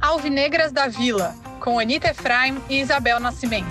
Alvinegras da Vila, com Anita Efraim e Isabel Nascimento.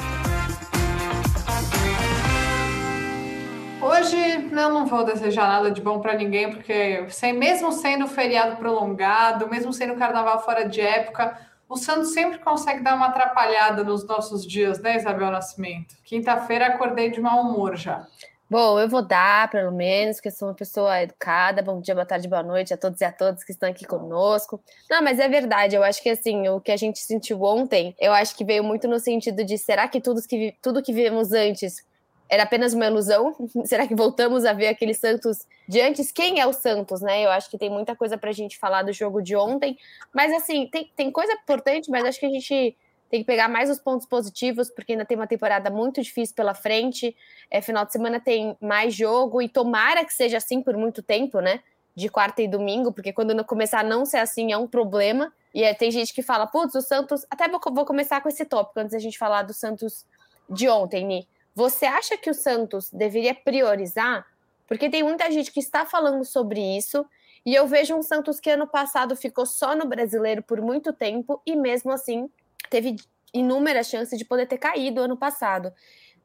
Hoje eu não vou desejar nada de bom para ninguém, porque sem, mesmo sendo feriado prolongado, mesmo sendo carnaval fora de época, o Santos sempre consegue dar uma atrapalhada nos nossos dias, né, Isabel Nascimento? Quinta-feira acordei de mau humor já. Bom, eu vou dar, pelo menos, porque sou uma pessoa educada. Bom dia, boa tarde, boa noite a todos e a todas que estão aqui conosco. Não, mas é verdade, eu acho que assim, o que a gente sentiu ontem, eu acho que veio muito no sentido de será que tudo que, tudo que vivemos antes era apenas uma ilusão? será que voltamos a ver aquele Santos de antes? Quem é o Santos, né? Eu acho que tem muita coisa pra gente falar do jogo de ontem. Mas assim, tem, tem coisa importante, mas acho que a gente tem que pegar mais os pontos positivos, porque ainda tem uma temporada muito difícil pela frente. É, final de semana tem mais jogo, e tomara que seja assim por muito tempo, né? De quarta e domingo, porque quando começar a não ser assim é um problema. E é, tem gente que fala, putz, o Santos. Até vou, vou começar com esse tópico antes da gente falar do Santos de ontem, Ni. Você acha que o Santos deveria priorizar? Porque tem muita gente que está falando sobre isso. E eu vejo um Santos que ano passado ficou só no brasileiro por muito tempo e mesmo assim teve inúmeras chances de poder ter caído ano passado.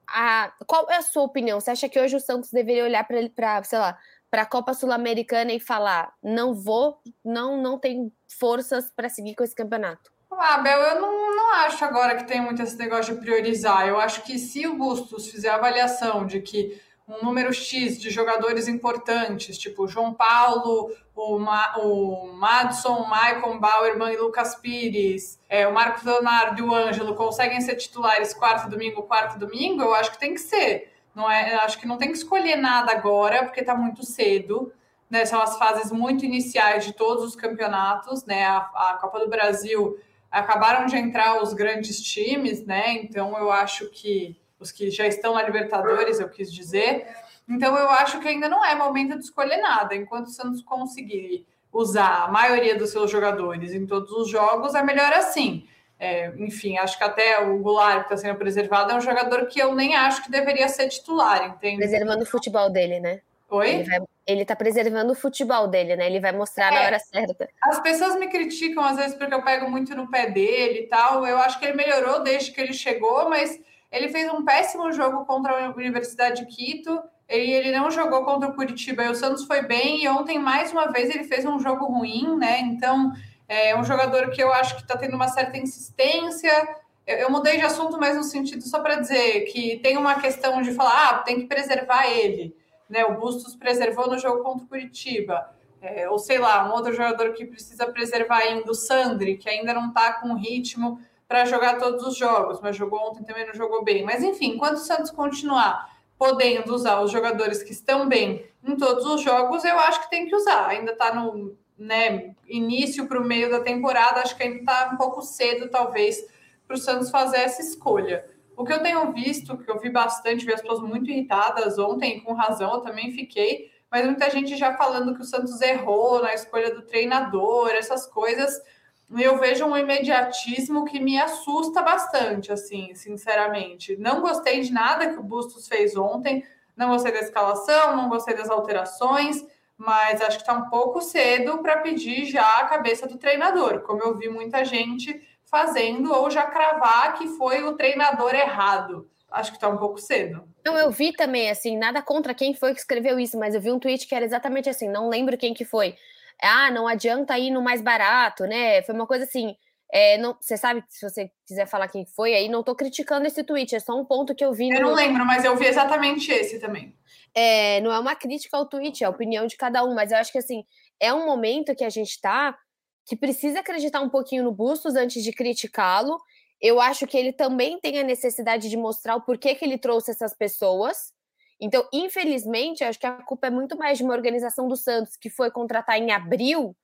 A, qual é a sua opinião? Você acha que hoje o Santos deveria olhar para, sei lá, para a Copa Sul-Americana e falar: não vou, não, não tem forças para seguir com esse campeonato? Ah, Bel, eu não, não acho agora que tem muito esse negócio de priorizar. Eu acho que se o Bustos fizer a avaliação de que um número X de jogadores importantes, tipo João Paulo, o, Ma, o Madison, o Maicon Bauerman e Lucas Pires, é, o Marcos Leonardo e o Ângelo conseguem ser titulares quarto domingo, quarto domingo, eu acho que tem que ser. Não é, acho que não tem que escolher nada agora, porque está muito cedo. Né, são as fases muito iniciais de todos os campeonatos, né? A, a Copa do Brasil acabaram de entrar os grandes times, né? Então eu acho que os que já estão na Libertadores, eu quis dizer. Então eu acho que ainda não é momento de escolher nada. Enquanto o Santos conseguir usar a maioria dos seus jogadores em todos os jogos, é melhor assim. É, enfim, acho que até o Goulart, que está sendo preservado, é um jogador que eu nem acho que deveria ser titular, entende? Preservando o futebol dele, né? Oi? Ele, vai, ele tá preservando o futebol dele, né? Ele vai mostrar é, na hora certa. As pessoas me criticam às vezes porque eu pego muito no pé dele e tal. Eu acho que ele melhorou desde que ele chegou, mas ele fez um péssimo jogo contra a Universidade de Quito. Ele, ele não jogou contra o Curitiba e o Santos foi bem. E ontem, mais uma vez, ele fez um jogo ruim, né? Então, é um jogador que eu acho que está tendo uma certa insistência. Eu, eu, mudei de assunto, mas no sentido só para dizer que tem uma questão de falar, ah, tem que preservar ele. Né? O Bustos preservou no jogo contra o Curitiba. É, ou sei lá, um outro jogador que precisa preservar ainda, o Sandri, que ainda não está com ritmo para jogar todos os jogos, mas jogou ontem também não jogou bem. Mas enfim, enquanto o Santos continuar podendo usar os jogadores que estão bem em todos os jogos, eu acho que tem que usar. Ainda está no né, início para o meio da temporada, acho que ainda está um pouco cedo, talvez, para o Santos fazer essa escolha. O que eu tenho visto, que eu vi bastante, vi as pessoas muito irritadas ontem, com razão, eu também fiquei, mas muita gente já falando que o Santos errou na escolha do treinador, essas coisas eu vejo um imediatismo que me assusta bastante, assim, sinceramente. Não gostei de nada que o Bustos fez ontem, não gostei da escalação, não gostei das alterações, mas acho que está um pouco cedo para pedir já a cabeça do treinador, como eu vi muita gente fazendo, ou já cravar que foi o treinador errado. Acho que está um pouco cedo. Não, eu vi também, assim, nada contra quem foi que escreveu isso, mas eu vi um tweet que era exatamente assim, não lembro quem que foi ah, não adianta ir no mais barato, né? Foi uma coisa assim. É, não, você sabe, se você quiser falar quem foi, aí não estou criticando esse tweet, é só um ponto que eu vi. Eu no... não lembro, mas eu vi exatamente esse também. É, não é uma crítica ao tweet, é a opinião de cada um, mas eu acho que assim, é um momento que a gente está que precisa acreditar um pouquinho no Bustos antes de criticá-lo. Eu acho que ele também tem a necessidade de mostrar o porquê que ele trouxe essas pessoas. Então, infelizmente, acho que a culpa é muito mais de uma organização do Santos que foi contratar em abril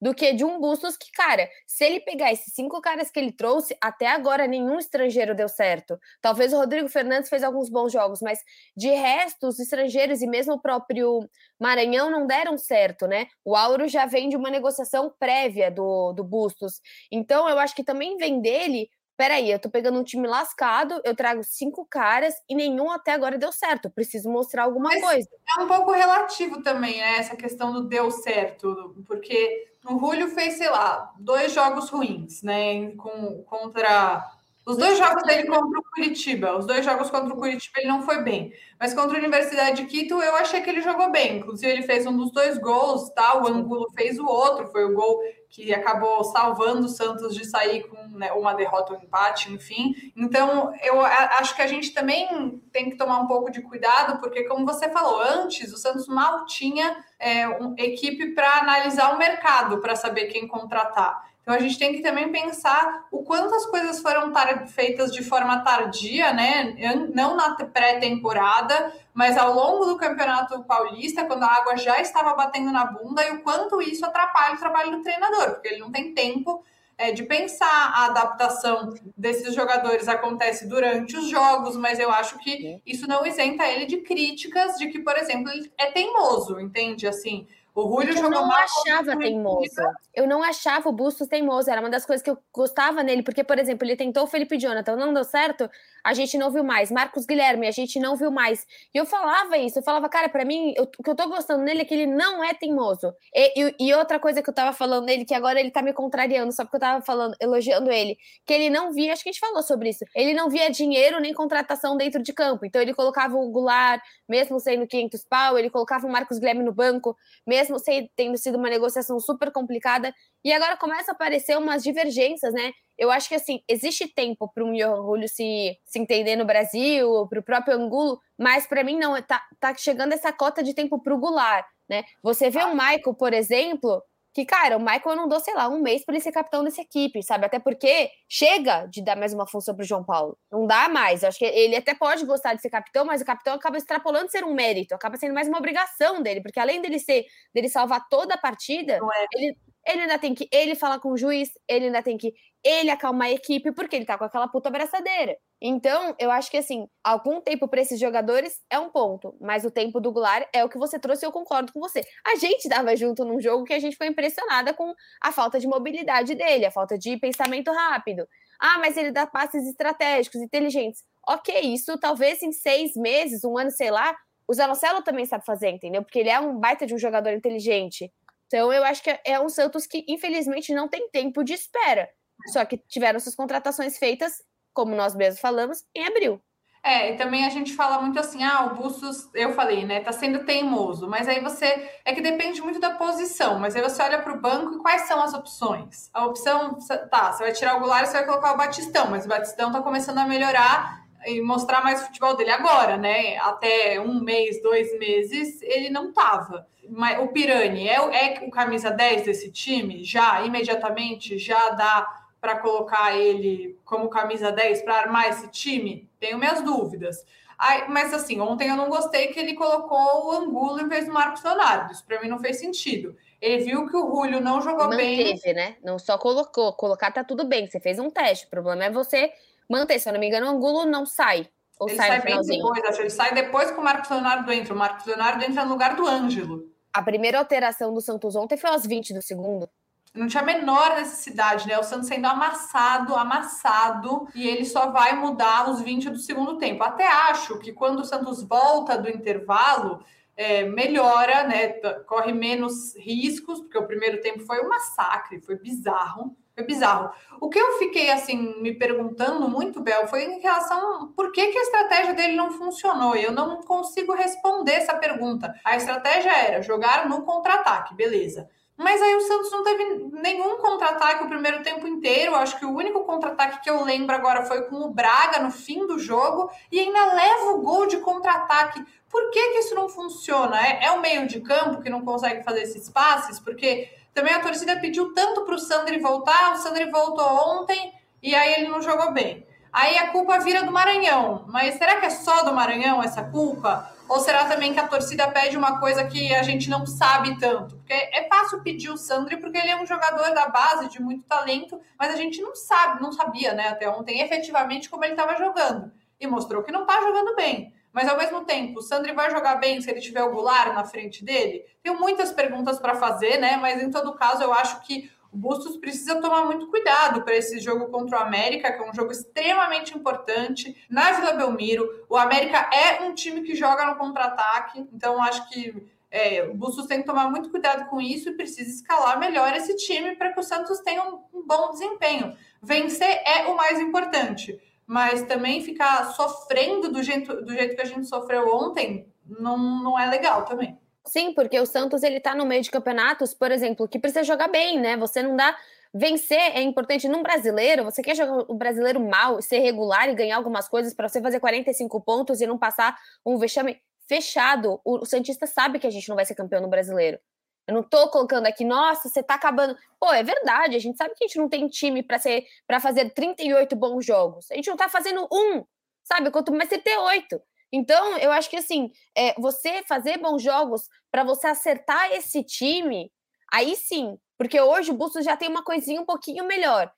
do que de um Bustos que, cara, se ele pegar esses cinco caras que ele trouxe, até agora nenhum estrangeiro deu certo. Talvez o Rodrigo Fernandes fez alguns bons jogos, mas de resto, os estrangeiros e mesmo o próprio Maranhão não deram certo, né? O Auro já vem de uma negociação prévia do, do Bustos. Então, eu acho que também vem dele peraí, eu tô pegando um time lascado, eu trago cinco caras e nenhum até agora deu certo. Preciso mostrar alguma Mas coisa. É um pouco relativo também, né? Essa questão do deu certo, porque o Julio fez, sei lá, dois jogos ruins, né? Com, contra os dois jogos dele contra o Curitiba, os dois jogos contra o Curitiba ele não foi bem. Mas contra a Universidade de Quito eu achei que ele jogou bem. Inclusive ele fez um dos dois gols, tá? O Ângulo fez o outro, foi o gol que acabou salvando o Santos de sair com né, uma derrota um empate, enfim. Então eu acho que a gente também tem que tomar um pouco de cuidado, porque como você falou antes, o Santos mal tinha é, equipe para analisar o mercado, para saber quem contratar. Então a gente tem que também pensar o quanto as coisas foram feitas de forma tardia, né? Não na pré-temporada, mas ao longo do Campeonato Paulista, quando a água já estava batendo na bunda, e o quanto isso atrapalha o trabalho do treinador, porque ele não tem tempo é, de pensar a adaptação desses jogadores acontece durante os jogos, mas eu acho que isso não isenta ele de críticas de que, por exemplo, ele é teimoso, entende? Assim, o Julio eu não achava teimoso. Eu não achava o Bustos teimoso. Era uma das coisas que eu gostava nele, porque, por exemplo, ele tentou o Felipe Jonathan, não deu certo, a gente não viu mais. Marcos Guilherme, a gente não viu mais. E eu falava isso, eu falava, cara, para mim, eu, o que eu tô gostando nele é que ele não é teimoso. E, e, e, outra coisa que eu tava falando nele, que agora ele tá me contrariando, só porque eu tava falando, elogiando ele, que ele não via, acho que a gente falou sobre isso, ele não via dinheiro nem contratação dentro de campo. Então ele colocava o Goulart, mesmo sendo 500 pau, ele colocava o Marcos Guilherme no banco, mesmo mesmo tendo sido uma negociação super complicada, e agora começa a aparecer umas divergências, né? Eu acho que assim, existe tempo para um Johan Julio se, se entender no Brasil, para o próprio Angulo, mas para mim não, tá, tá chegando essa cota de tempo para o Goulart, né? Você vê o Michael, por exemplo, que, cara, o Michael eu não dou, sei lá, um mês para ele ser capitão dessa equipe, sabe? Até porque chega de dar mais uma função para o João Paulo. Não dá mais. Eu acho que ele até pode gostar de ser capitão, mas o capitão acaba extrapolando ser um mérito, acaba sendo mais uma obrigação dele, porque além dele ser, dele salvar toda a partida, é. ele, ele ainda tem que ele falar com o juiz, ele ainda tem que ele acalmar a equipe, porque ele tá com aquela puta abraçadeira. Então, eu acho que assim, algum tempo para esses jogadores é um ponto, mas o tempo do Goulart é o que você trouxe eu concordo com você. A gente tava junto num jogo que a gente foi impressionada com a falta de mobilidade dele, a falta de pensamento rápido. Ah, mas ele dá passes estratégicos, inteligentes. Ok, isso talvez em seis meses, um ano, sei lá, o Zanocelo também sabe fazer, entendeu? Porque ele é um baita de um jogador inteligente. Então, eu acho que é um Santos que, infelizmente, não tem tempo de espera. Só que tiveram suas contratações feitas, como nós mesmos falamos, em abril. É, e também a gente fala muito assim, ah, o Bustos, eu falei, né, tá sendo teimoso, mas aí você, é que depende muito da posição, mas aí você olha para o banco e quais são as opções? A opção, tá, você vai tirar o Goulart você vai colocar o Batistão, mas o Batistão tá começando a melhorar e mostrar mais o futebol dele agora, né, até um mês, dois meses, ele não tava. Mas o Pirani é, é o camisa 10 desse time? Já, imediatamente, já dá para colocar ele como camisa 10 para armar esse time? Tenho minhas dúvidas. Ai, mas assim, ontem eu não gostei que ele colocou o Angulo em vez do Marcos Leonardo. Isso para mim não fez sentido. Ele viu que o Julio não jogou não bem. Não teve, né? Não só colocou. Colocar tá tudo bem. Você fez um teste. O problema é você manter. Se eu não me engano, o Angulo não sai. Ou ele sai, sai bem depois, acho. Ele sai depois que o Marcos Leonardo entra. O Marcos Leonardo entra no lugar do Ângelo. A primeira alteração do Santos ontem foi aos 20 do segundo. Não tinha a menor necessidade, né? O Santos sendo amassado, amassado, e ele só vai mudar os 20 do segundo tempo. Até acho que quando o Santos volta do intervalo, é, melhora, né? Corre menos riscos, porque o primeiro tempo foi um massacre, foi bizarro. Foi bizarro. O que eu fiquei assim me perguntando muito, Bel, foi em relação por que, que a estratégia dele não funcionou. Eu não consigo responder essa pergunta. A estratégia era jogar no contra-ataque, beleza. Mas aí o Santos não teve nenhum contra-ataque o primeiro tempo inteiro. Acho que o único contra-ataque que eu lembro agora foi com o Braga no fim do jogo e ainda leva o gol de contra-ataque. Por que, que isso não funciona? É, é o meio de campo que não consegue fazer esses passes? Porque também a torcida pediu tanto para o Sandri voltar, o Sandri voltou ontem e aí ele não jogou bem. Aí a culpa vira do Maranhão. Mas será que é só do Maranhão essa culpa? Ou será também que a torcida pede uma coisa que a gente não sabe tanto? Porque é fácil pedir o Sandri porque ele é um jogador da base de muito talento, mas a gente não sabe, não sabia, né, até ontem, efetivamente como ele estava jogando. E mostrou que não está jogando bem. Mas ao mesmo tempo, o Sandri vai jogar bem se ele tiver o Goulart na frente dele? Tenho muitas perguntas para fazer, né? Mas em todo caso, eu acho que O Bustos precisa tomar muito cuidado para esse jogo contra o América, que é um jogo extremamente importante. Na Vila Belmiro, o América é um time que joga no contra-ataque, então acho que é, o Bustos tem que tomar muito cuidado com isso e precisa escalar melhor esse time para que o Santos tenha um, um bom desempenho. Vencer é o mais importante, mas também ficar sofrendo do jeito, do jeito que a gente sofreu ontem não, não é legal também. Sim, porque o Santos ele tá no meio de campeonatos, por exemplo, que precisa jogar bem, né? Você não dá vencer é importante num brasileiro. Você quer jogar o brasileiro mal, ser regular e ganhar algumas coisas para você fazer 45 pontos e não passar um vexame fechado. O, Santista sabe que a gente não vai ser campeão no brasileiro. Eu não tô colocando aqui, nossa, você tá acabando. Pô, é verdade, a gente sabe que a gente não tem time para ser para fazer 38 bons jogos. A gente não tá fazendo um, sabe? Quanto mais você ter oito. Então, eu acho que assim, é, você fazer bons jogos para você acertar esse time, aí sim, porque hoje o Bustos já tem uma coisinha um pouquinho melhor.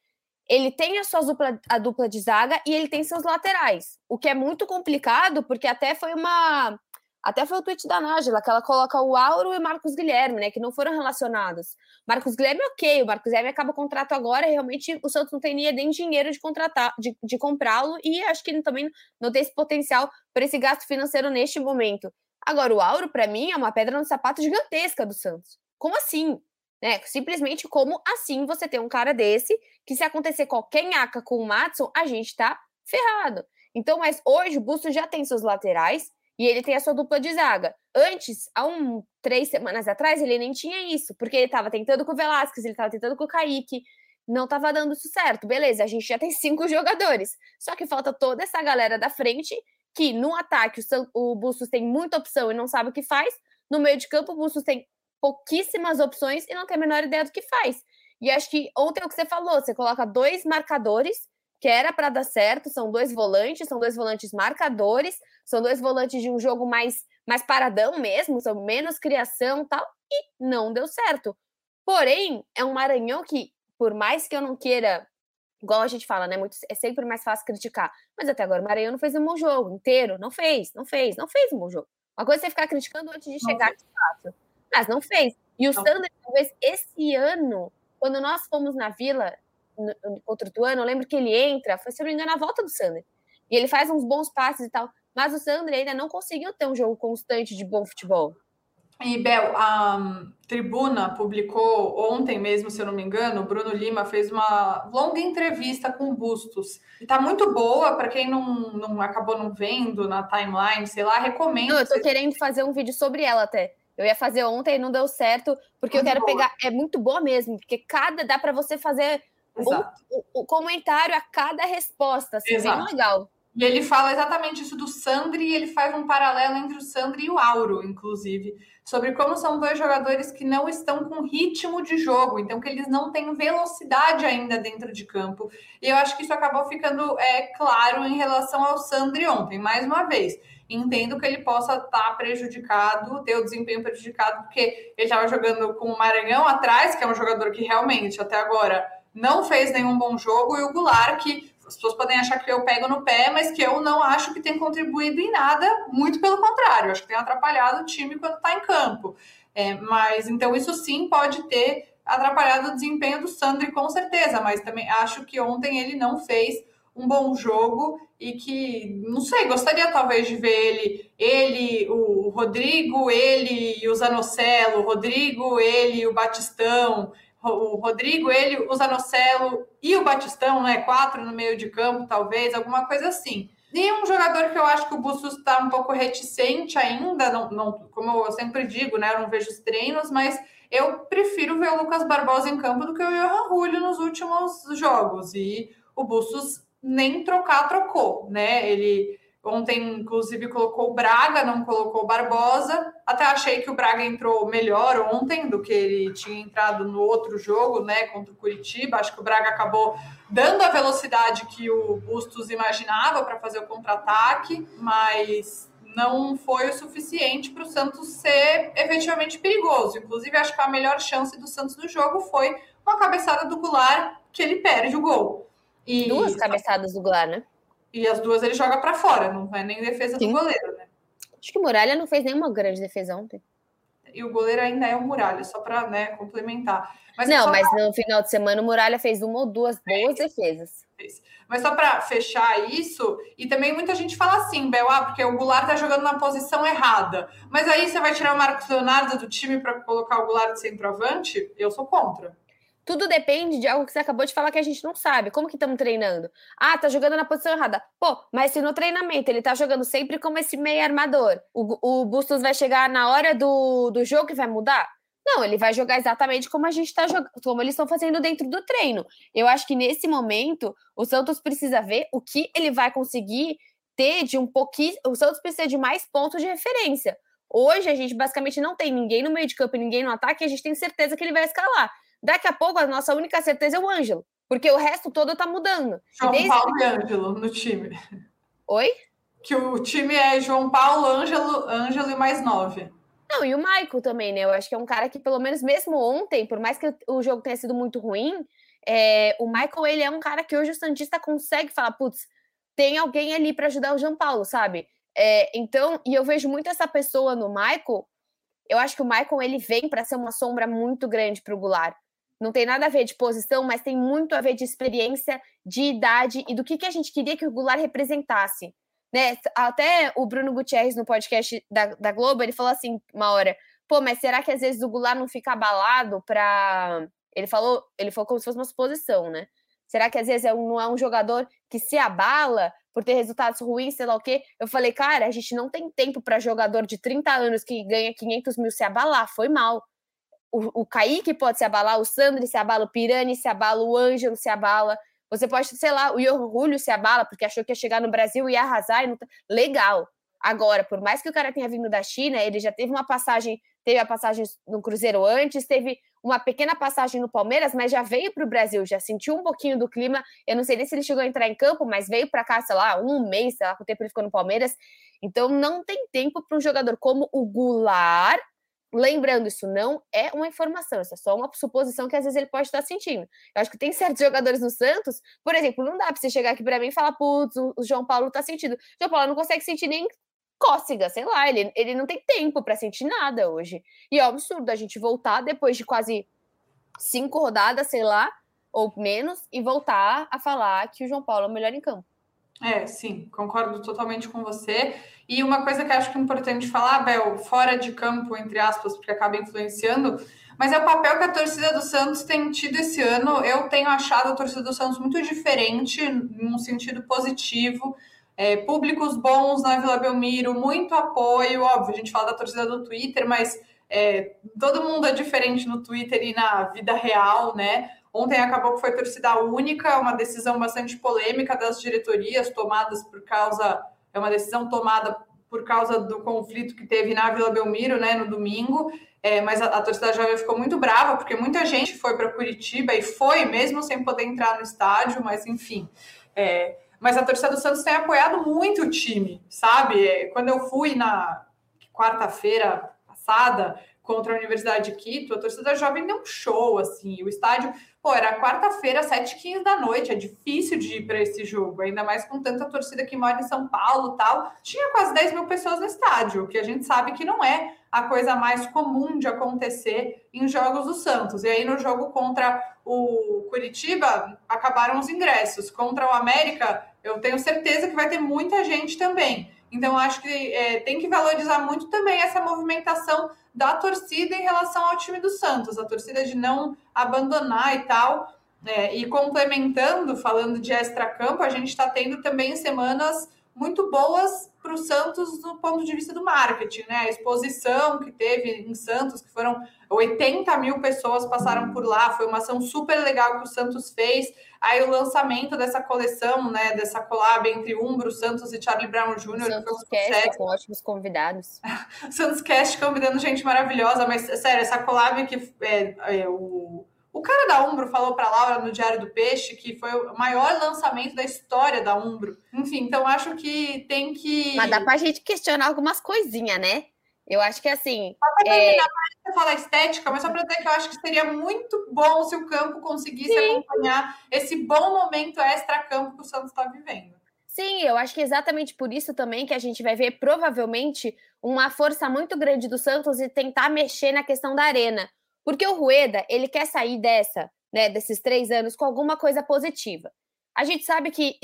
Ele tem a sua dupla, a dupla de zaga e ele tem seus laterais, o que é muito complicado, porque até foi uma até foi o tweet da Nájila, que ela coloca o Auro e Marcos Guilherme, né? Que não foram relacionados. Marcos Guilherme, ok, o Marcos Guilherme acaba o contrato agora, realmente o Santos não tem nem dinheiro de contratar, de, de comprá-lo, e acho que ele também não tem esse potencial para esse gasto financeiro neste momento. Agora, o Auro, para mim, é uma pedra no sapato gigantesca do Santos. Como assim? Né? Simplesmente como assim você tem um cara desse que se acontecer qualquer nhaca com o Matson, a gente tá ferrado. Então, mas hoje o Busto já tem seus laterais, e ele tem a sua dupla de zaga. Antes, há um três semanas atrás, ele nem tinha isso, porque ele estava tentando com o Velasquez, ele estava tentando com o Kaique, não estava dando isso certo. Beleza, a gente já tem cinco jogadores. Só que falta toda essa galera da frente, que no ataque o, o Bustos tem muita opção e não sabe o que faz. No meio de campo, o Bustos tem pouquíssimas opções e não tem a menor ideia do que faz. E acho que ontem é o que você falou, você coloca dois marcadores que era para dar certo, são dois volantes, são dois volantes marcadores, são dois volantes de um jogo mais, mais paradão mesmo, são menos criação tal, e não deu certo. Porém, é um Maranhão que, por mais que eu não queira, igual a gente fala, né? Muito, é sempre mais fácil criticar, mas até agora o Maranhão não fez um bom jogo inteiro, não fez, não fez, não fez um bom jogo. Uma coisa é você ficar criticando antes de chegar de fato, mas não fez. E o Sander, talvez esse ano, quando nós fomos na Vila, contra o Tuano, eu lembro que ele entra, foi, se eu não me engano, a volta do Sander. E ele faz uns bons passes e tal. Mas o Sander ainda não conseguiu ter um jogo constante de bom futebol. E, Bel, a Tribuna publicou ontem mesmo, se eu não me engano, o Bruno Lima fez uma longa entrevista com Bustos. E tá muito boa, para quem não, não acabou não vendo na timeline, sei lá, recomendo. Não, eu tô querendo fazer um vídeo sobre ela até. Eu ia fazer ontem e não deu certo, porque muito eu quero boa. pegar. É muito boa mesmo, porque cada dá para você fazer o, o, comentário a cada resposta, assim, Exato. bem legal. E ele fala exatamente isso do Sandri, e ele faz um paralelo entre o Sandri e o Auro, inclusive, sobre como são dois jogadores que não estão com ritmo de jogo, então que eles não têm velocidade ainda dentro de campo. E eu acho que isso acabou ficando é, claro em relação ao Sandri ontem, mais uma vez. Entendo que ele possa estar prejudicado, ter o desempenho prejudicado, porque ele estava jogando com o Maranhão atrás, que é um jogador que realmente até agora não fez nenhum bom jogo, e o Goulart, que as pessoas podem achar que eu pego no pé, mas que eu não acho que tem contribuído em nada, muito pelo contrário, acho que tem atrapalhado o time quando está em campo. É, mas então isso sim pode ter atrapalhado o desempenho do Sandri, com certeza, mas também acho que ontem ele não fez um bom jogo e que, não sei, gostaria talvez de ver ele, ele, o Rodrigo, ele e o Zanocelo, o Rodrigo, ele e o Batistão, o Rodrigo, ele, o Zanocelo e o Batistão, né? Quatro no meio de campo, talvez, alguma coisa assim. E um jogador que eu acho que o Bustos está um pouco reticente ainda, não, não, como eu sempre digo, né? Eu não vejo os treinos, mas eu prefiro ver o Lucas Barbosa em campo do que o Johan Julio nos últimos jogos. E o Bustos nem trocar, trocou, né? Ele Ontem, inclusive, colocou o Braga, não colocou o Barbosa. Até achei que o Braga entrou melhor ontem do que ele tinha entrado no outro jogo, né, contra o Curitiba. Acho que o Braga acabou dando a velocidade que o Bustos imaginava para fazer o contra-ataque, mas não foi o suficiente para o Santos ser efetivamente perigoso. Inclusive, acho que a melhor chance do Santos no jogo foi uma cabeçada do Goulart que ele perde o gol. E... Duas cabeçadas do Goulart, né? E as duas ele joga para fora, não é nem defesa Sim. do goleiro, né? Acho que o Muralha não fez nenhuma grande defesa ontem. e o goleiro ainda é o Muralha, só para né, complementar. Mas não, mas no final de semana o Muralha fez uma ou duas boas é, defesas. Mas só para fechar isso, e também muita gente fala assim, Bel, ah, porque o Goulart tá jogando na posição errada. Mas aí você vai tirar o Marcos Leonardo do time para colocar o Goulart de centroavante? Eu sou contra. Tudo depende de algo que você acabou de falar que a gente não sabe. Como que estamos treinando? Ah, tá jogando na posição errada. Pô, mas se no treinamento ele tá jogando sempre como esse meio armador, o, o Bustos vai chegar na hora do, do jogo e vai mudar? Não, ele vai jogar exatamente como a gente está jogando, como eles estão fazendo dentro do treino. Eu acho que nesse momento o Santos precisa ver o que ele vai conseguir ter de um pouquinho. O Santos precisa de mais pontos de referência. Hoje a gente basicamente não tem ninguém no meio de campo ninguém no ataque, e a gente tem certeza que ele vai escalar. Daqui a pouco a nossa única certeza é o Ângelo, porque o resto todo tá mudando. João desde... Paulo e Ângelo no time. Oi? Que o time é João Paulo, Ângelo, Ângelo e mais nove. Não, e o Michael também, né? Eu acho que é um cara que, pelo menos mesmo ontem, por mais que o jogo tenha sido muito ruim, é, o Michael, ele é um cara que hoje o Santista consegue falar, putz, tem alguém ali para ajudar o João Paulo, sabe? É, então, e eu vejo muito essa pessoa no Michael. Eu acho que o Michael ele vem para ser uma sombra muito grande para o Goulart. Não tem nada a ver de posição, mas tem muito a ver de experiência, de idade e do que, que a gente queria que o Goulart representasse. Né? Até o Bruno Gutierrez, no podcast da, da Globo, ele falou assim uma hora: pô, mas será que às vezes o Goulart não fica abalado para. Ele falou, ele falou como se fosse uma suposição, né? Será que às vezes é um, não é um jogador que se abala por ter resultados ruins, sei lá o quê? Eu falei, cara, a gente não tem tempo para jogador de 30 anos que ganha 500 mil se abalar, foi mal. O, o Kaique pode se abalar, o Sandri se abala, o Pirani se abala, o Ângelo se abala. Você pode, sei lá, o orgulho se abala porque achou que ia chegar no Brasil e ia arrasar. E não... Tá, legal. Agora, por mais que o cara tenha vindo da China, ele já teve uma passagem, teve a passagem no Cruzeiro antes, teve uma pequena passagem no Palmeiras, mas já veio para o Brasil, já sentiu um pouquinho do clima. Eu não sei nem se ele chegou a entrar em campo, mas veio para cá, sei lá, um mês, sei lá, quanto tempo ele ficou no Palmeiras. Então não tem tempo para um jogador como o Goulart Lembrando, isso não é uma informação, isso é só uma suposição que às vezes ele pode estar sentindo. Eu acho que tem certos jogadores no Santos, por exemplo, não dá para você chegar aqui para mim e falar, putz, o João Paulo tá sentindo. O João Paulo não consegue sentir nem cócega, sei lá, ele, ele não tem tempo para sentir nada hoje. E é um absurdo a gente voltar depois de quase cinco rodadas, sei lá, ou menos, e voltar a falar que o João Paulo é o melhor em campo. É, sim, concordo totalmente com você. E uma coisa que acho que é importante falar, Bel, fora de campo, entre aspas, porque acaba influenciando, mas é o papel que a torcida do Santos tem tido esse ano. Eu tenho achado a torcida do Santos muito diferente, num sentido positivo. É, públicos bons na Vila Belmiro, muito apoio. Óbvio, a gente fala da torcida do Twitter, mas é, todo mundo é diferente no Twitter e na vida real, né? Ontem acabou que foi torcida única, uma decisão bastante polêmica das diretorias tomadas por causa. É uma decisão tomada por causa do conflito que teve na Vila Belmiro, né, no domingo. É, mas a, a torcida jovem ficou muito brava, porque muita gente foi para Curitiba e foi, mesmo sem poder entrar no estádio, mas enfim. É, mas a torcida do Santos tem apoiado muito o time, sabe? É, quando eu fui na quarta-feira passada contra a Universidade de Quito, a torcida jovem deu um show, assim, o estádio Pô, era quarta-feira, 7h15 da noite. É difícil de ir para esse jogo, ainda mais com tanta torcida que mora em São Paulo tal. Tinha quase 10 mil pessoas no estádio, que a gente sabe que não é a coisa mais comum de acontecer em jogos do Santos. E aí, no jogo contra o Curitiba, acabaram os ingressos. Contra o América, eu tenho certeza que vai ter muita gente também. Então, acho que é, tem que valorizar muito também essa movimentação da torcida em relação ao time do Santos, a torcida de não abandonar e tal. É, e complementando, falando de extra-campo, a gente está tendo também semanas muito boas para o Santos do ponto de vista do marketing, né? A exposição que teve em Santos, que foram 80 mil pessoas passaram por lá, foi uma ação super legal que o Santos fez. Aí o lançamento dessa coleção, né, dessa collab entre Umbro, Santos e Charlie Brown Jr. Santos Cast com ótimos convidados. Santos Cast convidando gente maravilhosa, mas sério, essa collab que é, é o o cara da Umbro falou para Laura no Diário do Peixe que foi o maior lançamento da história da Umbro. Enfim, então acho que tem que. Mas dá pra gente questionar algumas coisinhas, né? Eu acho que assim. Só para terminar, é... falar estética, mas só para dizer que eu acho que seria muito bom se o campo conseguisse Sim. acompanhar esse bom momento extra-campo que o Santos está vivendo. Sim, eu acho que é exatamente por isso também que a gente vai ver provavelmente uma força muito grande do Santos e tentar mexer na questão da arena. Porque o Rueda, ele quer sair dessa, né, desses três anos com alguma coisa positiva. A gente sabe que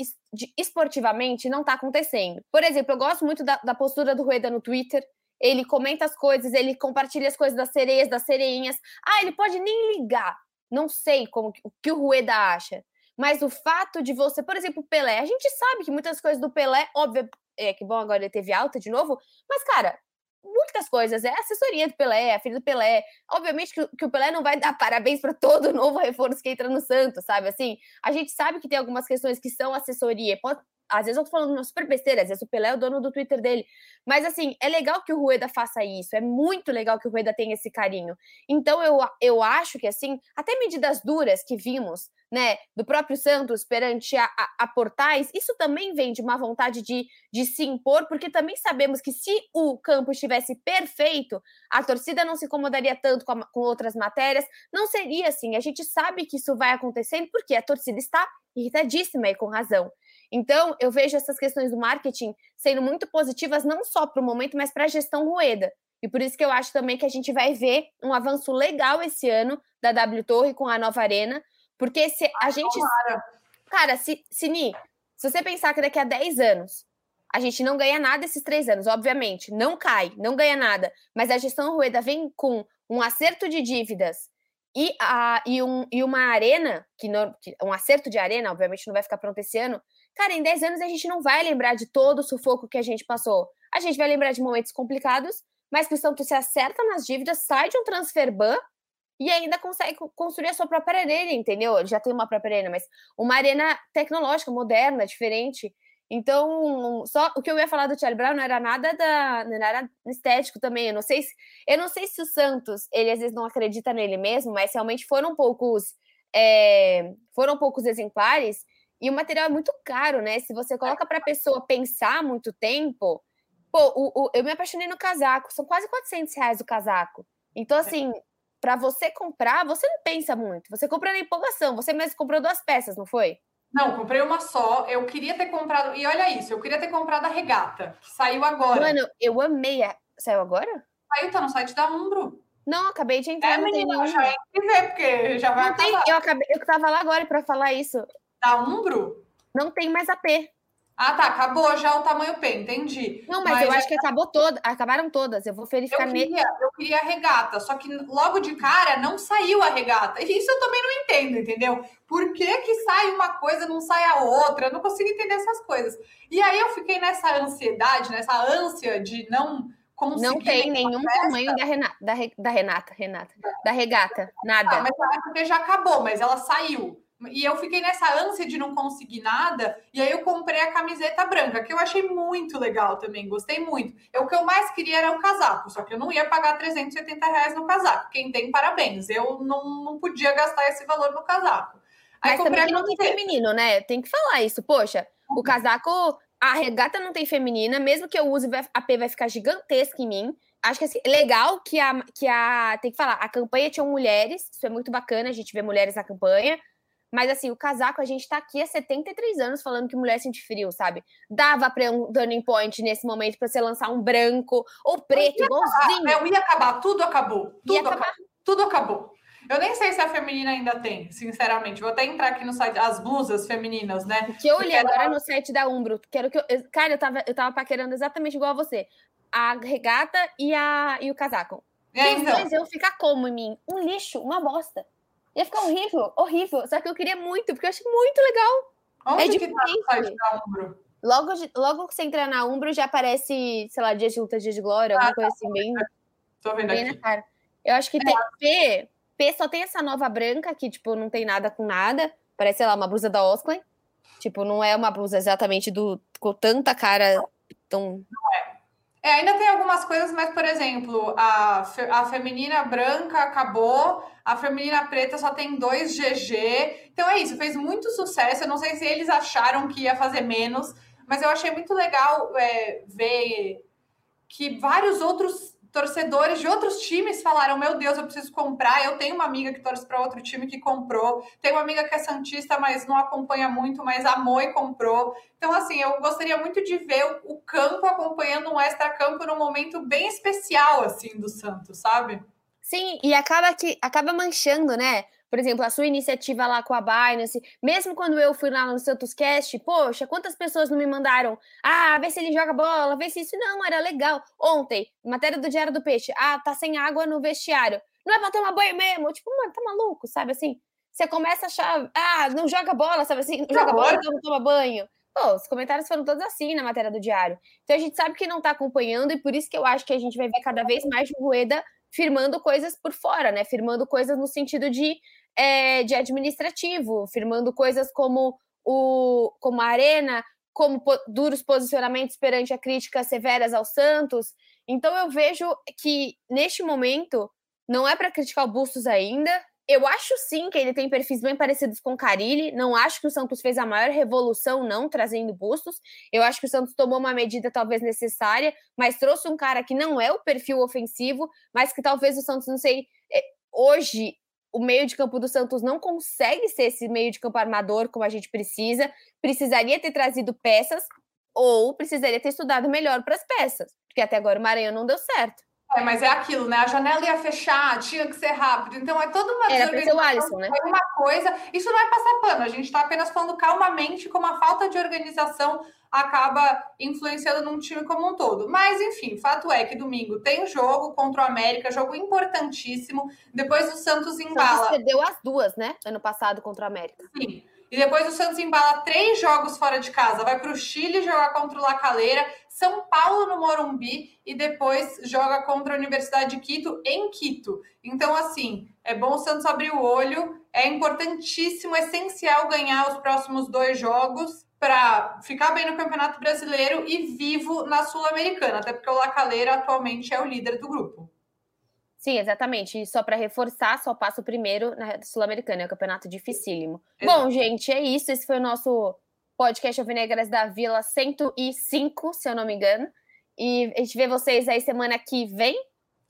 esportivamente não está acontecendo. Por exemplo, eu gosto muito da, da postura do Rueda no Twitter. Ele comenta as coisas, ele compartilha as coisas das sereias, das sereinhas. Ah, ele pode nem ligar. Não sei como o que o Rueda acha. Mas o fato de você, por exemplo, Pelé, a gente sabe que muitas coisas do Pelé, óbvio, é que bom, agora ele teve alta de novo, mas, cara, muitas coisas. É assessoria do Pelé, a filha do Pelé. Obviamente que, que o Pelé não vai dar parabéns para todo novo reforço que entra no Santos, sabe? Assim, a gente sabe que tem algumas questões que são assessoria. Pode, às vezes eu tô falando uma super besteira, às vezes o Pelé é o dono do Twitter dele. Mas assim, é legal que o Rueda faça isso, é muito legal que o Rueda tenha esse carinho. Então eu, eu acho que assim, até medidas duras que vimos, né, do próprio Santos perante a, a, a Portais, isso também vem de uma vontade de, de se impor, porque também sabemos que se o campo estivesse perfeito, a torcida não se incomodaria tanto com, a, com outras matérias, não seria assim. A gente sabe que isso vai acontecendo porque a torcida está irritadíssima e com razão. Então, eu vejo essas questões do marketing sendo muito positivas, não só para o momento, mas para a gestão Rueda. E por isso que eu acho também que a gente vai ver um avanço legal esse ano da W Torre com a nova arena, porque se a gente. Cara, se, Sini, se você pensar que daqui a 10 anos a gente não ganha nada esses três anos, obviamente, não cai, não ganha nada, mas a gestão Rueda vem com um acerto de dívidas e, a, e, um, e uma arena, que, não, que um acerto de arena, obviamente não vai ficar pronto esse ano, Cara, em 10 anos a gente não vai lembrar de todo o sufoco que a gente passou. A gente vai lembrar de momentos complicados, mas o Santos se acerta nas dívidas, sai de um transfer ban e ainda consegue construir a sua própria arena, entendeu? Ele já tem uma própria arena, mas uma arena tecnológica, moderna, diferente. Então, só o que eu ia falar do Charlie Brown não era nada da, não era estético também. Eu não sei se, eu não sei se o Santos, ele às vezes não acredita nele mesmo, mas realmente foram poucos, é, foram poucos exemplares e o material é muito caro, né? Se você coloca para a pessoa pensar muito tempo, pô, o, o, eu me apaixonei no casaco, são quase 400 reais o casaco. Então, assim, para você comprar, você não pensa muito, você compra na empolgação. Você mesmo comprou duas peças, não foi? Não, comprei uma só. Eu queria ter comprado. E olha isso, eu queria ter comprado a regata, que saiu agora. Mano, eu amei. A... Saiu agora? Saiu, tá no site da Umbro. Não, acabei de entrar. É, menina, já ver, porque já vai não acabar. Tem, eu, acabei, eu tava lá agora para falar isso. Da Umbro? Não tem mais AP. Ah, tá. Acabou já o tamanho P, entendi. Não, mas, mas eu acho que acabou toda, acabaram todas. Eu vou verificar eu queria, Eu queria a regata, só que logo de cara não saiu a regata. Isso eu também não entendo, entendeu? Por que, que sai uma coisa não sai a outra? Eu não consigo entender essas coisas. E aí eu fiquei nessa ansiedade, nessa ânsia de não conseguir. Não tem nenhum tamanho da Renata, da, da Renata, Renata, da regata, nada. Ah, mas porque já acabou, mas ela saiu. E eu fiquei nessa ânsia de não conseguir nada, e aí eu comprei a camiseta branca, que eu achei muito legal também, gostei muito. Eu, o que eu mais queria era o casaco, só que eu não ia pagar 370 reais no casaco. Quem tem, parabéns. Eu não, não podia gastar esse valor no casaco. Aí Mas também que não tem feminino, né? Tem que falar isso. Poxa, o casaco, a regata não tem feminina, mesmo que eu use, a P vai ficar gigantesca em mim. Acho que assim, legal que a, que a. Tem que falar, a campanha tinha mulheres, isso é muito bacana, a gente vê mulheres na campanha mas assim, o casaco, a gente tá aqui há 73 anos falando que mulher sente frio, sabe? Dava pra um turning point nesse momento pra você lançar um branco ou preto, igualzinho. Acabar, é, ia acabar, tudo acabou. Tudo acabou. Acabar. Tudo acabou. Eu nem sei se a feminina ainda tem, sinceramente. Vou até entrar aqui no site, as blusas femininas, né? Que eu olhei agora ela... no site da Umbro. Quero que eu... Cara, eu tava, eu tava paquerando exatamente igual a você. A regata e, a, e o casaco. É, então. Os eu ficar como em mim? Um lixo, uma bosta. Ia ficar horrível, horrível. Só que eu queria muito, porque eu achei muito legal. Onde é que tá? Logo, logo que você entrar na Umbro, já aparece, sei lá, dias de luta, dias de glória, alguma ah, coisa tá, assim, bem. Tô vendo bem aqui. na cara. Eu acho que é. tem P. P só tem essa nova branca, que, tipo, não tem nada com nada. Parece, sei lá, uma blusa da Osklin. Tipo, não é uma blusa exatamente do com tanta cara tão. Não é. É, ainda tem algumas coisas, mas, por exemplo, a, a feminina branca acabou, a feminina preta só tem dois GG. Então é isso, fez muito sucesso. Eu não sei se eles acharam que ia fazer menos, mas eu achei muito legal é, ver que vários outros torcedores de outros times falaram: Meu Deus, eu preciso comprar. Eu tenho uma amiga que torce para outro time que comprou. Tenho uma amiga que é Santista, mas não acompanha muito, mas amou e comprou. Então, assim, eu gostaria muito de ver o campo acompanhando um extra-campo num momento bem especial, assim, do Santos, sabe? Sim, e acaba que acaba manchando, né? Por exemplo, a sua iniciativa lá com a Binance, mesmo quando eu fui lá no Santos Cast, poxa, quantas pessoas não me mandaram? Ah, vê se ele joga bola, vê se isso. Não, era legal. Ontem, matéria do Diário do Peixe. Ah, tá sem água no vestiário. Não é pra tomar banho mesmo. Tipo, mano, tá maluco, sabe assim? Você começa a achar, ah, não joga bola, sabe assim? Não joga bola, então não toma banho. Pô, os comentários foram todos assim na matéria do Diário. Então a gente sabe que não tá acompanhando e por isso que eu acho que a gente vai ver cada vez mais Rueda firmando coisas por fora, né? Firmando coisas no sentido de é, de administrativo, firmando coisas como, o, como a Arena, como po duros posicionamentos perante a críticas severas ao Santos. Então eu vejo que neste momento não é para criticar o Bustos ainda. Eu acho sim que ele tem perfis bem parecidos com o Carilli. Não acho que o Santos fez a maior revolução, não, trazendo Bustos. Eu acho que o Santos tomou uma medida talvez necessária, mas trouxe um cara que não é o perfil ofensivo, mas que talvez o Santos, não sei, é, hoje o meio de campo do Santos não consegue ser esse meio de campo armador como a gente precisa, precisaria ter trazido peças ou precisaria ter estudado melhor para as peças, porque até agora o Maranhão não deu certo. É, mas é aquilo, né? A janela ia fechar, tinha que ser rápido. Então é toda uma Era ser o Alisson, né? uma coisa. Isso não é passar pano, a gente está apenas falando calmamente como a falta de organização acaba influenciando num time como um todo. Mas, enfim, fato é que domingo tem jogo contra o América, jogo importantíssimo. Depois o Santos embala. Santos perdeu as duas, né? Ano passado contra o América. Sim. E depois o Santos embala três jogos fora de casa. Vai para o Chile jogar contra o La Calera, São Paulo no Morumbi e depois joga contra a Universidade de Quito em Quito. Então, assim, é bom o Santos abrir o olho. É importantíssimo, essencial ganhar os próximos dois jogos para ficar bem no Campeonato Brasileiro e vivo na Sul-Americana, até porque o La Calera atualmente é o líder do grupo. Sim, exatamente. E só para reforçar, só passa o primeiro na Sul-Americana, é um campeonato dificílimo. Exato. Bom, gente, é isso. Esse foi o nosso podcast Alvinegras da Vila 105, se eu não me engano. E a gente vê vocês aí semana que vem,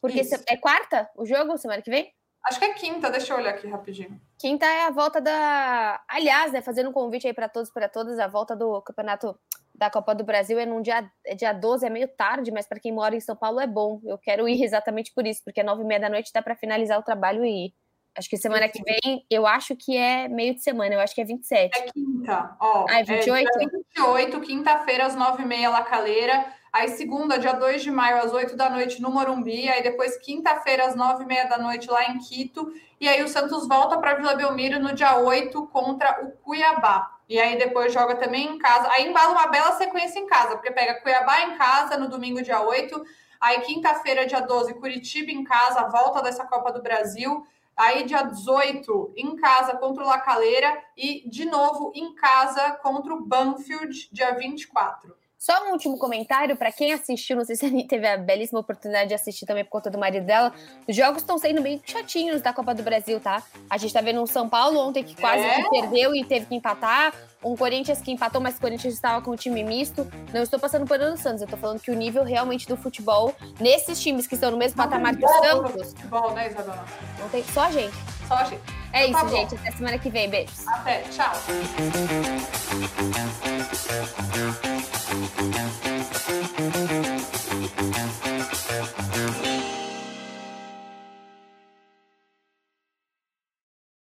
porque isso. é quarta o jogo, semana que vem? Acho que é quinta, deixa eu olhar aqui rapidinho. Quinta é a volta da. Aliás, né, fazendo um convite aí para todos para todas, a volta do campeonato da Copa do Brasil é num dia, é dia 12, é meio tarde, mas para quem mora em São Paulo é bom. Eu quero ir exatamente por isso, porque é nove e meia da noite dá para finalizar o trabalho e ir. Acho que semana que vem, eu acho que é meio de semana, eu acho que é 27. É quinta, ó. Ah, é 28? É 28, quinta-feira, às nove e meia, Lacaleira. Aí, segunda, dia 2 de maio, às 8 da noite, no Morumbi. Aí, depois, quinta-feira, às 9 e meia da noite, lá em Quito. E aí, o Santos volta para Vila Belmiro no dia 8 contra o Cuiabá. E aí, depois, joga também em casa. Aí, embala uma bela sequência em casa, porque pega Cuiabá em casa no domingo, dia 8. Aí, quinta-feira, dia 12, Curitiba em casa, volta dessa Copa do Brasil. Aí, dia 18, em casa contra o Lacaleira. E, de novo, em casa contra o Banfield, dia 24. Só um último comentário para quem assistiu, não sei se a Anitta teve a belíssima oportunidade de assistir também por conta do marido dela. Os jogos estão sendo bem chatinhos da Copa do Brasil, tá? A gente tá vendo um São Paulo ontem que quase é? que perdeu e teve que empatar. Um Corinthians que empatou, mas o Corinthians estava com um time misto. Não estou passando por ano Santos, eu tô falando que o nível realmente do futebol, nesses times que estão no mesmo patamar que o Santos. Futebol, né, Isabela? Não tem, só a gente. Só a gente. É então, isso, tá gente. Até semana que vem. Beijos. Até. Tchau. Thank you.